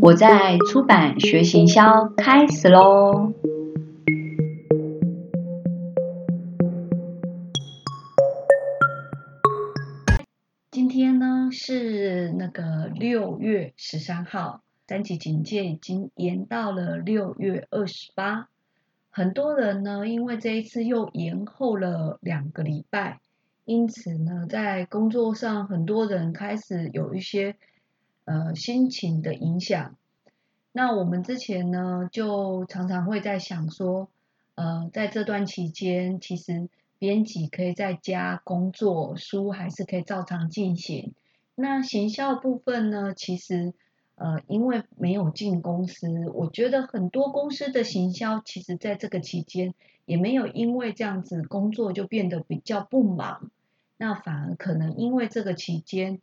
我在出版学行销，开始喽！今天呢是那个六月十三号，三级警戒已经延到了六月二十八。很多人呢，因为这一次又延后了两个礼拜，因此呢，在工作上很多人开始有一些。呃，心情的影响。那我们之前呢，就常常会在想说，呃，在这段期间，其实编辑可以在家工作，书还是可以照常进行。那行销部分呢，其实呃，因为没有进公司，我觉得很多公司的行销，其实在这个期间也没有因为这样子工作就变得比较不忙。那反而可能因为这个期间。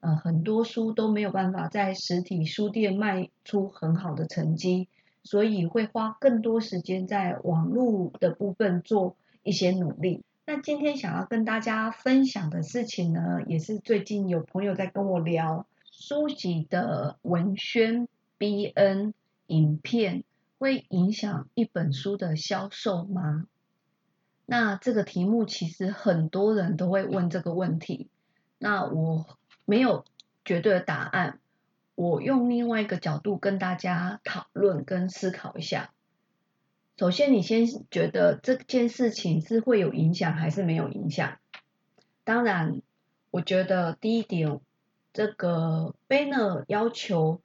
呃，很多书都没有办法在实体书店卖出很好的成绩，所以会花更多时间在网络的部分做一些努力。那今天想要跟大家分享的事情呢，也是最近有朋友在跟我聊书籍的文宣 BN 影片会影响一本书的销售吗？那这个题目其实很多人都会问这个问题。那我。没有绝对的答案，我用另外一个角度跟大家讨论跟思考一下。首先，你先觉得这件事情是会有影响还是没有影响？当然，我觉得第一点，这个 banner 要求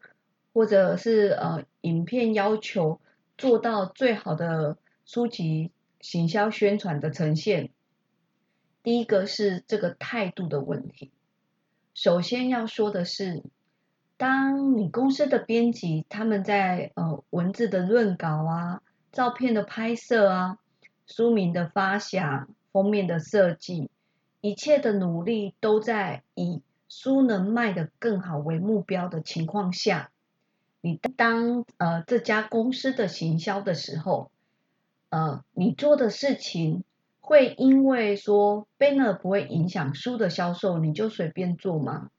或者是呃影片要求做到最好的书籍行销宣传的呈现，第一个是这个态度的问题。首先要说的是，当你公司的编辑他们在呃文字的润稿啊、照片的拍摄啊、书名的发想、封面的设计，一切的努力都在以书能卖得更好为目标的情况下，你当呃这家公司的行销的时候，呃你做的事情。会因为说 banner 不会影响书的销售，你就随便做吗？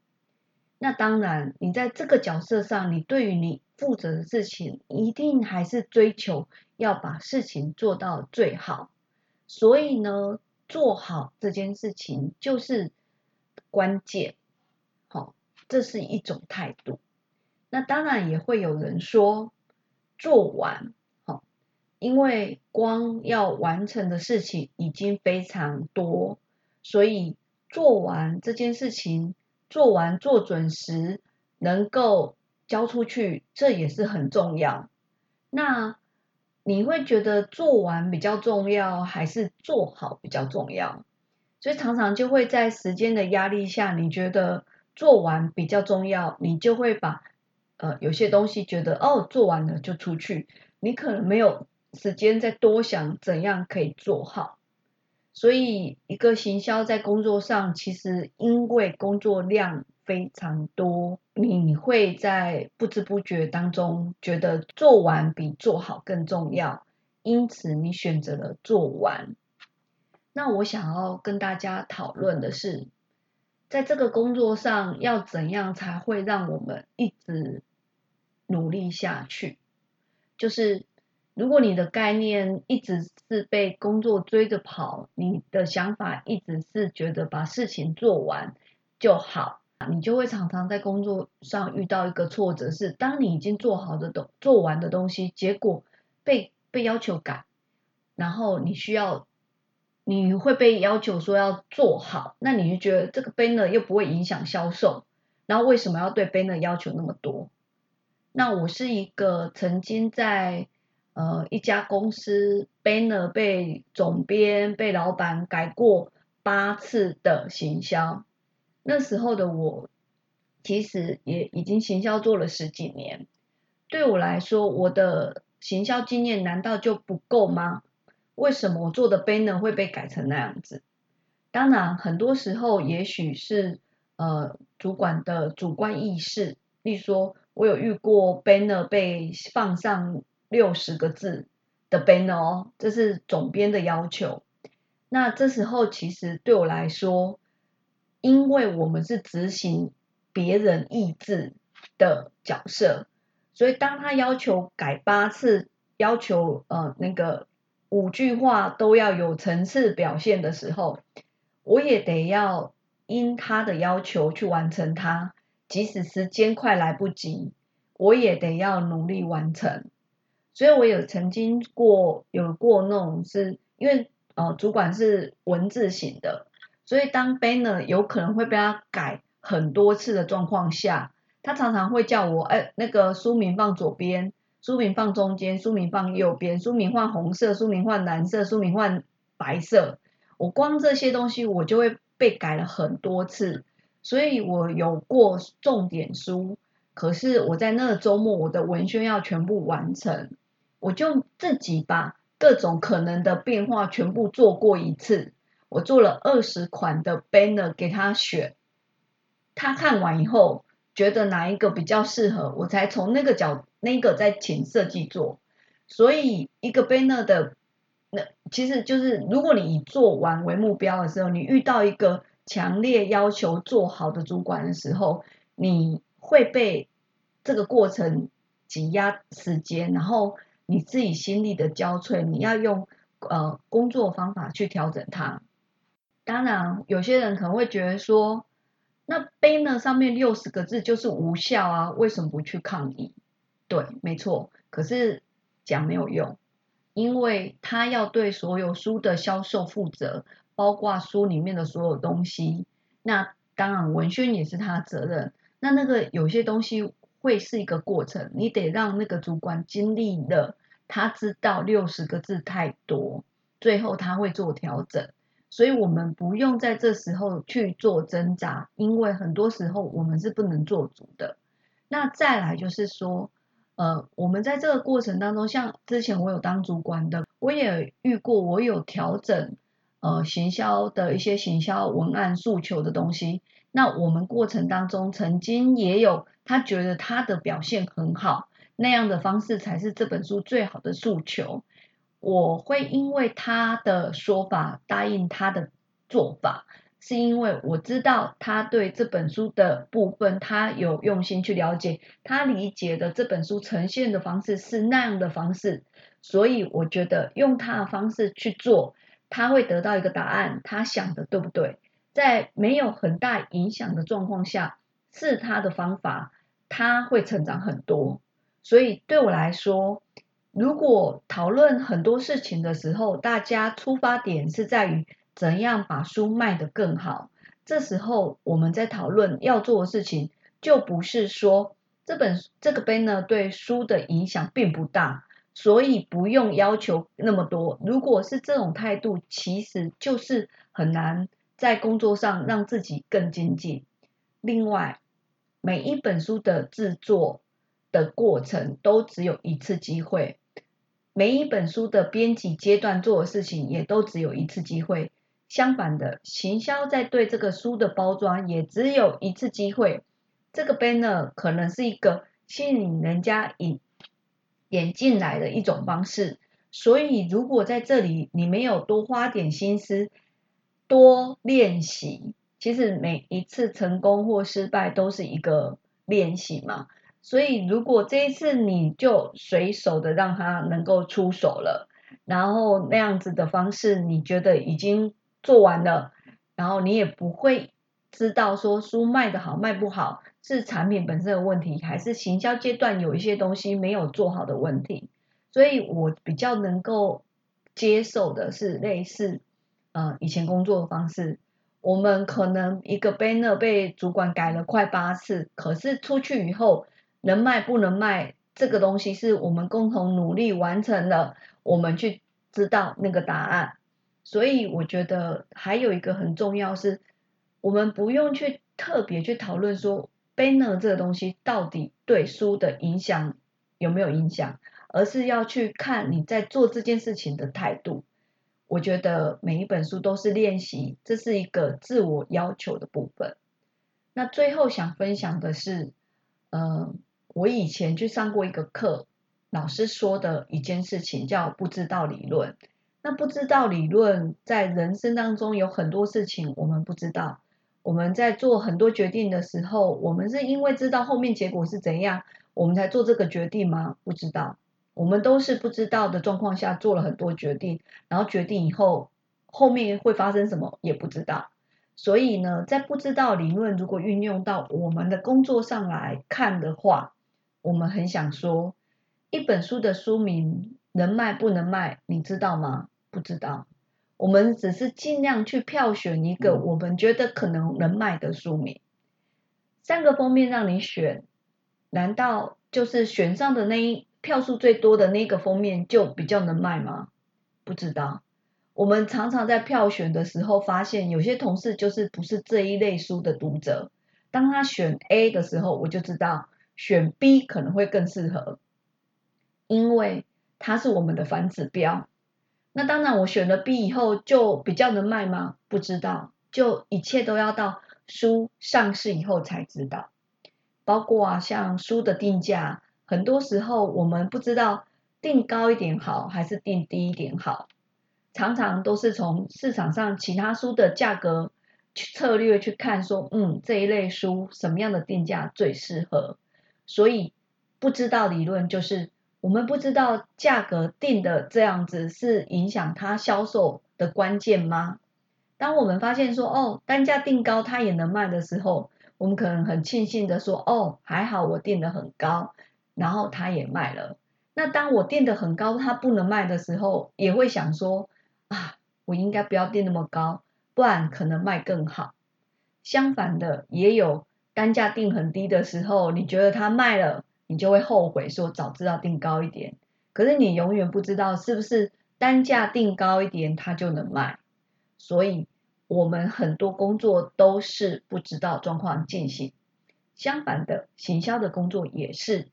那当然，你在这个角色上，你对于你负责的事情，一定还是追求要把事情做到最好。所以呢，做好这件事情就是关键。好，这是一种态度。那当然也会有人说，做完。因为光要完成的事情已经非常多，所以做完这件事情，做完做准时，能够交出去，这也是很重要。那你会觉得做完比较重要，还是做好比较重要？所以常常就会在时间的压力下，你觉得做完比较重要，你就会把呃有些东西觉得哦做完了就出去，你可能没有。时间再多想怎样可以做好，所以一个行销在工作上，其实因为工作量非常多，你会在不知不觉当中觉得做完比做好更重要，因此你选择了做完。那我想要跟大家讨论的是，在这个工作上要怎样才会让我们一直努力下去，就是。如果你的概念一直是被工作追着跑，你的想法一直是觉得把事情做完就好，你就会常常在工作上遇到一个挫折，是当你已经做好的东做完的东西，结果被被要求改，然后你需要你会被要求说要做好，那你就觉得这个 banner 又不会影响销售，然后为什么要对 banner 要求那么多？那我是一个曾经在。呃，一家公司 banner 被总编、被老板改过八次的行销，那时候的我其实也已经行销做了十几年，对我来说，我的行销经验难道就不够吗？为什么我做的 banner 会被改成那样子？当然，很多时候也许是呃主管的主观意识，例如说我有遇过 banner 被放上。六十个字的 banner，这是总编的要求。那这时候其实对我来说，因为我们是执行别人意志的角色，所以当他要求改八次，要求呃那个五句话都要有层次表现的时候，我也得要因他的要求去完成它，即使时间快来不及，我也得要努力完成。所以我有曾经过有过那种是因为呃主管是文字型的，所以当 banner 有可能会被他改很多次的状况下。他常常会叫我，哎，那个书名放左边，书名放中间，书名放右边，书名换红色，书名换蓝色，书名换白色。我光这些东西，我就会被改了很多次。所以我有过重点书，可是我在那个周末，我的文宣要全部完成，我就自己把各种可能的变化全部做过一次。我做了二十款的 banner 给他选，他看完以后。觉得哪一个比较适合，我才从那个角那个再请设计做。所以一个 banner 的那其实就是，如果你以做完为目标的时候，你遇到一个强烈要求做好的主管的时候，你会被这个过程挤压时间，然后你自己心力的交瘁，你要用呃工作方法去调整它。当然，有些人可能会觉得说。那 banner 上面六十个字就是无效啊？为什么不去抗议？对，没错。可是讲没有用，因为他要对所有书的销售负责，包括书里面的所有东西。那当然文宣也是他责任。那那个有些东西会是一个过程，你得让那个主管经历了，他知道六十个字太多，最后他会做调整。所以我们不用在这时候去做挣扎，因为很多时候我们是不能做主的。那再来就是说，呃，我们在这个过程当中，像之前我有当主管的，我也遇过，我有调整呃行销的一些行销文案诉求的东西。那我们过程当中曾经也有他觉得他的表现很好，那样的方式才是这本书最好的诉求。我会因为他的说法答应他的做法，是因为我知道他对这本书的部分，他有用心去了解，他理解的这本书呈现的方式是那样的方式，所以我觉得用他的方式去做，他会得到一个答案，他想的对不对？在没有很大影响的状况下，是他的方法，他会成长很多。所以对我来说。如果讨论很多事情的时候，大家出发点是在于怎样把书卖得更好，这时候我们在讨论要做的事情，就不是说这本这个 banner 对书的影响并不大，所以不用要求那么多。如果是这种态度，其实就是很难在工作上让自己更精进。另外，每一本书的制作的过程都只有一次机会。每一本书的编辑阶段做的事情也都只有一次机会，相反的，行销在对这个书的包装也只有一次机会。这个 banner 可能是一个吸引人家引点进来的一种方式，所以如果在这里你没有多花点心思，多练习，其实每一次成功或失败都是一个练习嘛。所以，如果这一次你就随手的让他能够出手了，然后那样子的方式，你觉得已经做完了，然后你也不会知道说书卖的好卖不好是产品本身的问题，还是行销阶段有一些东西没有做好的问题。所以我比较能够接受的是类似呃以前工作的方式，我们可能一个 banner 被主管改了快八次，可是出去以后。能卖不能卖，这个东西是我们共同努力完成了，我们去知道那个答案。所以我觉得还有一个很重要是，我们不用去特别去讨论说 banner 这个东西到底对书的影响有没有影响，而是要去看你在做这件事情的态度。我觉得每一本书都是练习，这是一个自我要求的部分。那最后想分享的是，嗯。我以前去上过一个课，老师说的一件事情叫不知道理论。那不知道理论在人生当中有很多事情我们不知道。我们在做很多决定的时候，我们是因为知道后面结果是怎样，我们才做这个决定吗？不知道，我们都是不知道的状况下做了很多决定，然后决定以后后面会发生什么也不知道。所以呢，在不知道理论如果运用到我们的工作上来看的话，我们很想说，一本书的书名能卖不能卖，你知道吗？不知道。我们只是尽量去票选一个我们觉得可能能卖的书名。三个封面让你选，难道就是选上的那一票数最多的那个封面就比较能卖吗？不知道。我们常常在票选的时候，发现有些同事就是不是这一类书的读者。当他选 A 的时候，我就知道选 B 可能会更适合，因为它是我们的反指标。那当然，我选了 B 以后就比较能卖吗？不知道，就一切都要到书上市以后才知道。包括啊，像书的定价，很多时候我们不知道定高一点好还是定低一点好。常常都是从市场上其他书的价格策略去看，说嗯这一类书什么样的定价最适合，所以不知道理论就是我们不知道价格定的这样子是影响它销售的关键吗？当我们发现说哦单价定高它也能卖的时候，我们可能很庆幸的说哦还好我定的很高，然后它也卖了。那当我定的很高它不能卖的时候，也会想说。啊，我应该不要定那么高，不然可能卖更好。相反的，也有单价定很低的时候，你觉得它卖了，你就会后悔说早知道定高一点。可是你永远不知道是不是单价定高一点它就能卖。所以，我们很多工作都是不知道状况进行。相反的，行销的工作也是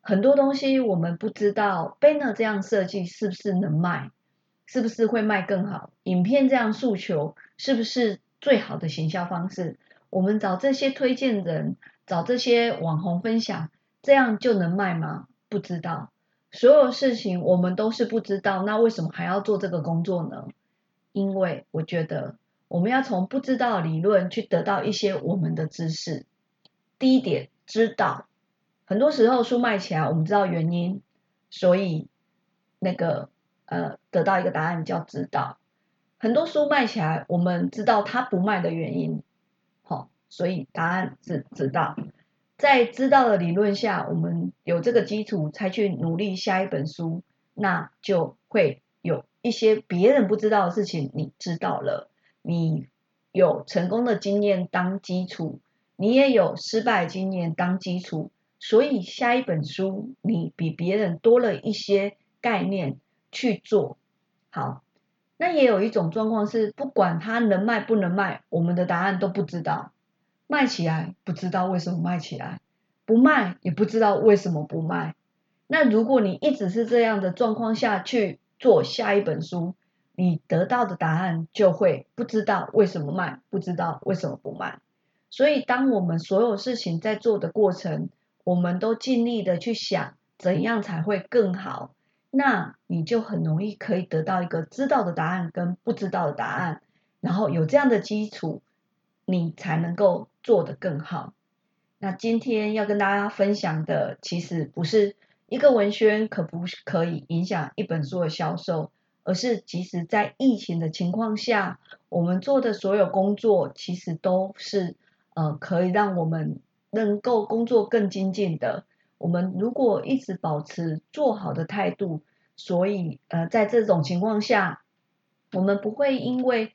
很多东西我们不知道，banner 这样设计是不是能卖。是不是会卖更好？影片这样诉求是不是最好的行销方式？我们找这些推荐人，找这些网红分享，这样就能卖吗？不知道，所有事情我们都是不知道。那为什么还要做这个工作呢？因为我觉得我们要从不知道理论去得到一些我们的知识。第一点，知道很多时候书卖起来，我们知道原因，所以那个。呃，得到一个答案叫知道，很多书卖起来，我们知道它不卖的原因，好，所以答案是知道。在知道的理论下，我们有这个基础，才去努力下一本书，那就会有一些别人不知道的事情，你知道了，你有成功的经验当基础，你也有失败经验当基础，所以下一本书你比别人多了一些概念。去做好，那也有一种状况是，不管它能卖不能卖，我们的答案都不知道。卖起来不知道为什么卖起来，不卖也不知道为什么不卖。那如果你一直是这样的状况下去做下一本书，你得到的答案就会不知道为什么卖，不知道为什么不卖。所以，当我们所有事情在做的过程，我们都尽力的去想怎样才会更好。那你就很容易可以得到一个知道的答案跟不知道的答案，然后有这样的基础，你才能够做得更好。那今天要跟大家分享的，其实不是一个文宣可不可以影响一本书的销售，而是即使在疫情的情况下，我们做的所有工作，其实都是呃可以让我们能够工作更精进的。我们如果一直保持做好的态度，所以呃，在这种情况下，我们不会因为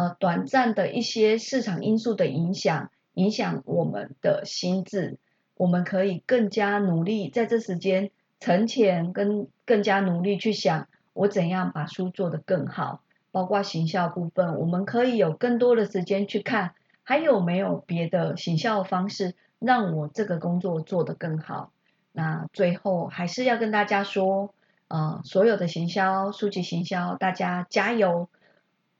呃短暂的一些市场因素的影响，影响我们的心智。我们可以更加努力在这时间沉潜，跟更加努力去想我怎样把书做得更好，包括行销部分，我们可以有更多的时间去看还有没有别的行销方式让我这个工作做得更好。那最后还是要跟大家说，呃，所有的行销书籍行销，大家加油！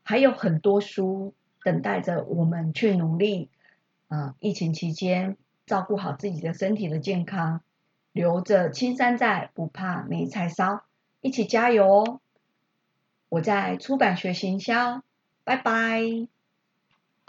还有很多书等待着我们去努力。啊，疫情期间照顾好自己的身体的健康，留着青山在，不怕没柴烧，一起加油哦！我在出版学行销，拜拜。